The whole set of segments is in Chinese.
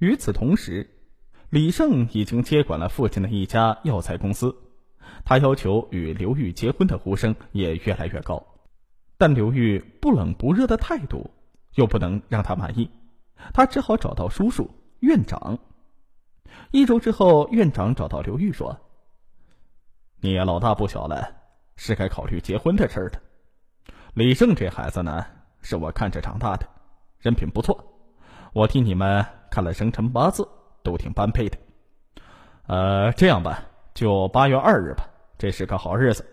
与此同时，李胜已经接管了父亲的一家药材公司，他要求与刘玉结婚的呼声也越来越高，但刘玉不冷不热的态度又不能让他满意，他只好找到叔叔院长。一周之后，院长找到刘玉说：“你也老大不小了，是该考虑结婚的事儿了。李胜这孩子呢，是我看着长大的，人品不错，我替你们看了生辰八字，都挺般配的。呃，这样吧，就八月二日吧，这是个好日子。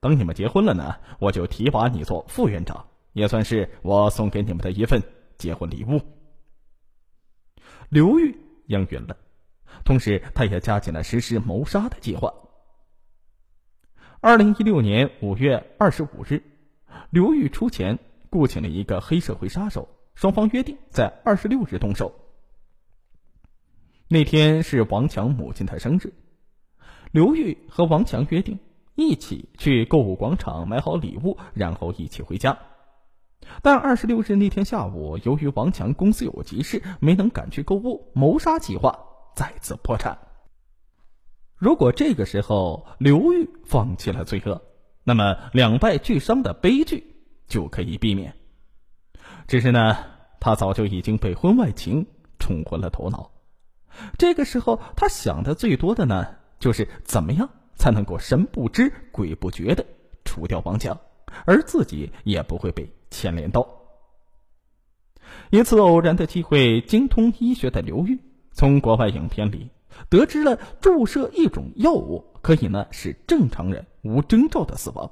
等你们结婚了呢，我就提拔你做副院长，也算是我送给你们的一份结婚礼物。”刘玉应允了。同时，他也加紧了实施谋杀的计划。二零一六年五月二十五日，刘玉出钱雇请了一个黑社会杀手，双方约定在二十六日动手。那天是王强母亲的生日，刘玉和王强约定一起去购物广场买好礼物，然后一起回家。但二十六日那天下午，由于王强公司有急事，没能赶去购物，谋杀计划。再次破产。如果这个时候刘玉放弃了罪恶，那么两败俱伤的悲剧就可以避免。只是呢，他早就已经被婚外情冲昏了头脑。这个时候，他想的最多的呢，就是怎么样才能够神不知鬼不觉的除掉王强，而自己也不会被牵连到。一次偶然的机会，精通医学的刘玉。从国外影片里得知了注射一种药物可以呢使正常人无征兆的死亡，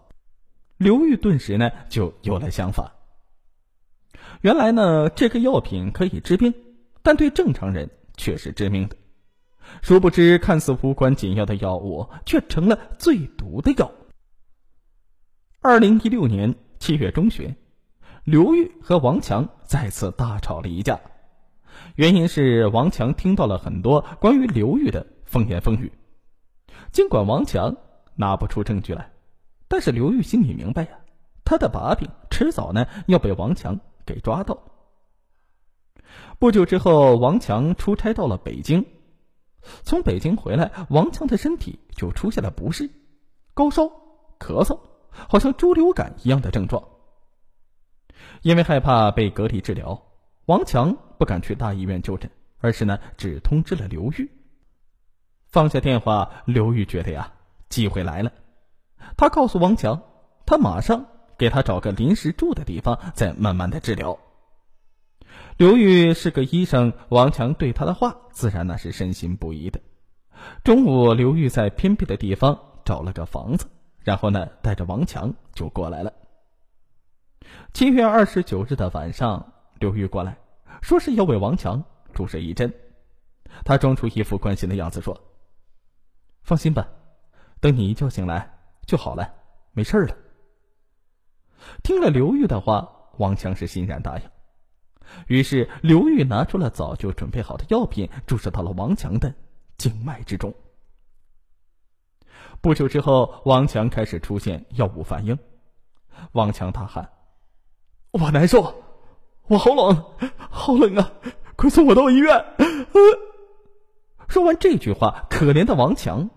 刘玉顿时呢就有了想法。原来呢这个药品可以治病，但对正常人却是致命的。殊不知看似无关紧要的药物，却成了最毒的药。二零一六年七月中旬，刘玉和王强再次大吵了一架。原因是王强听到了很多关于刘玉的风言风语，尽管王强拿不出证据来，但是刘玉心里明白呀，他的把柄迟早呢要被王强给抓到。不久之后，王强出差到了北京，从北京回来，王强的身体就出现了不适，高烧、咳嗽，好像猪流感一样的症状。因为害怕被隔离治疗。王强不敢去大医院就诊，而是呢只通知了刘玉。放下电话，刘玉觉得呀机会来了，他告诉王强，他马上给他找个临时住的地方，再慢慢的治疗。刘玉是个医生，王强对他的话自然那是深信不疑的。中午，刘玉在偏僻的地方找了个房子，然后呢带着王强就过来了。七月二十九日的晚上。刘玉过来，说是要为王强注射一针。他装出一副关心的样子说：“放心吧，等你一觉醒来就好了，没事了。”听了刘玉的话，王强是欣然答应。于是刘玉拿出了早就准备好的药品，注射到了王强的静脉之中。不久之后，王强开始出现药物反应。王强大喊：“我难受！”我好冷，好冷啊！快送我到医院！说完这句话，可怜的王强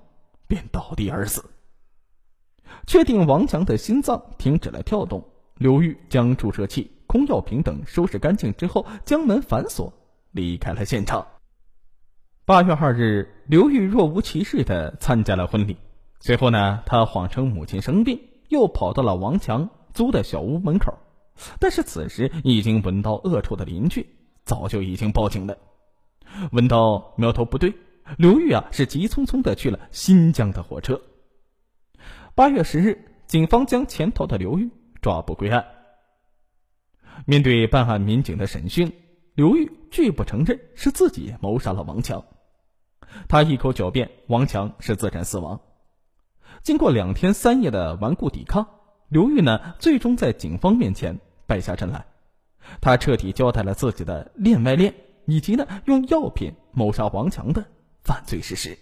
便倒地而死。确定王强的心脏停止了跳动，刘玉将注射器、空药瓶等收拾干净之后，将门反锁，离开了现场。八月二日，刘玉若无其事的参加了婚礼。随后呢，他谎称母亲生病，又跑到了王强租的小屋门口。但是此时已经闻到恶臭的邻居早就已经报警了。闻到苗头不对，刘玉啊是急匆匆的去了新疆的火车。八月十日，警方将潜逃的刘玉抓捕归案。面对办案民警的审讯，刘玉拒不承认是自己谋杀了王强，他一口狡辩王强是自然死亡。经过两天三夜的顽固抵抗。刘玉呢，最终在警方面前败下阵来。他彻底交代了自己的恋外恋，以及呢用药品谋杀王强的犯罪事实。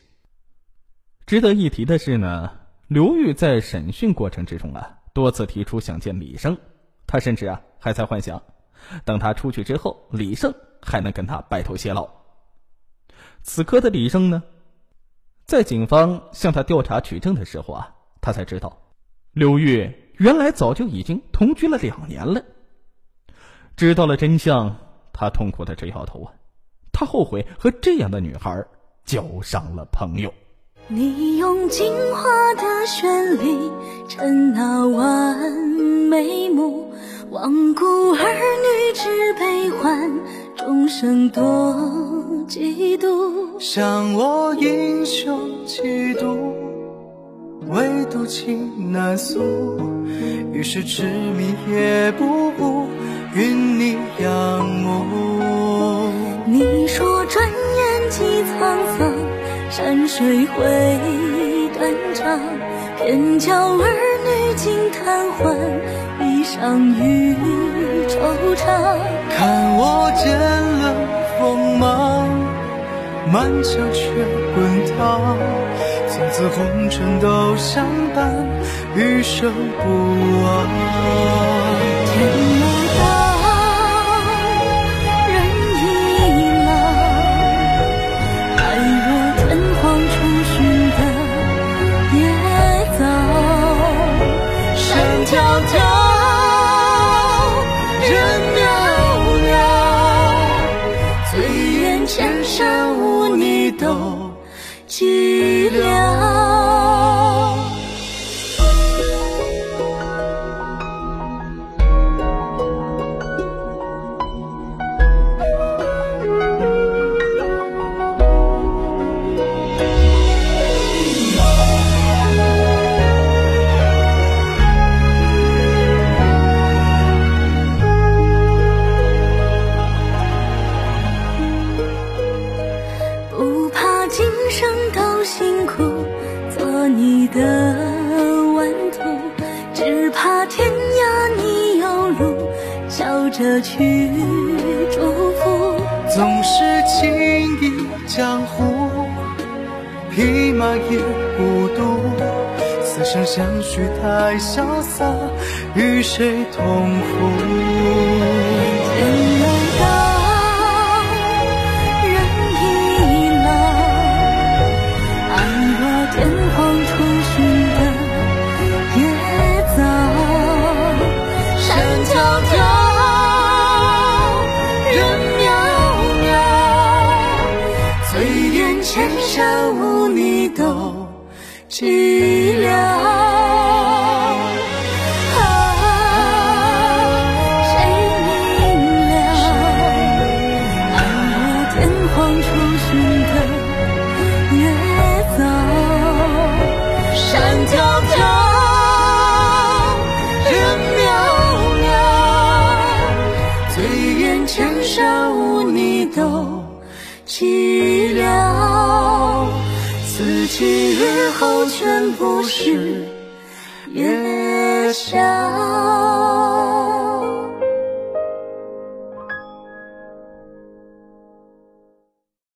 值得一提的是呢，刘玉在审讯过程之中啊，多次提出想见李生。他甚至啊还在幻想，等他出去之后，李胜还能跟他白头偕老。此刻的李胜呢，在警方向他调查取证的时候啊，他才知道，刘玉原来早就已经同居了两年了。知道了真相，他痛苦的直摇头啊，他后悔和这样的女孩交上了朋友。你用金华的旋律衬那完美目，罔顾儿女之悲欢，众生多嫉妒。想我英雄气度，唯独情难诉，于是痴迷也不悟，与你仰慕。你说转眼即沧桑。山水会断肠，偏教儿女尽贪欢，一生与惆怅。看我渐冷锋芒，满腔却滚烫，从此红尘都相伴，余生不忘。迢迢人渺渺醉眼千山无你都寂寥。着去祝福，总是轻易江湖，匹马也孤独。此生相许太潇洒，与谁同赴？天下无你都寂寥啊谁明了看破天荒初神的。寂寥。此去日后全不是月笑。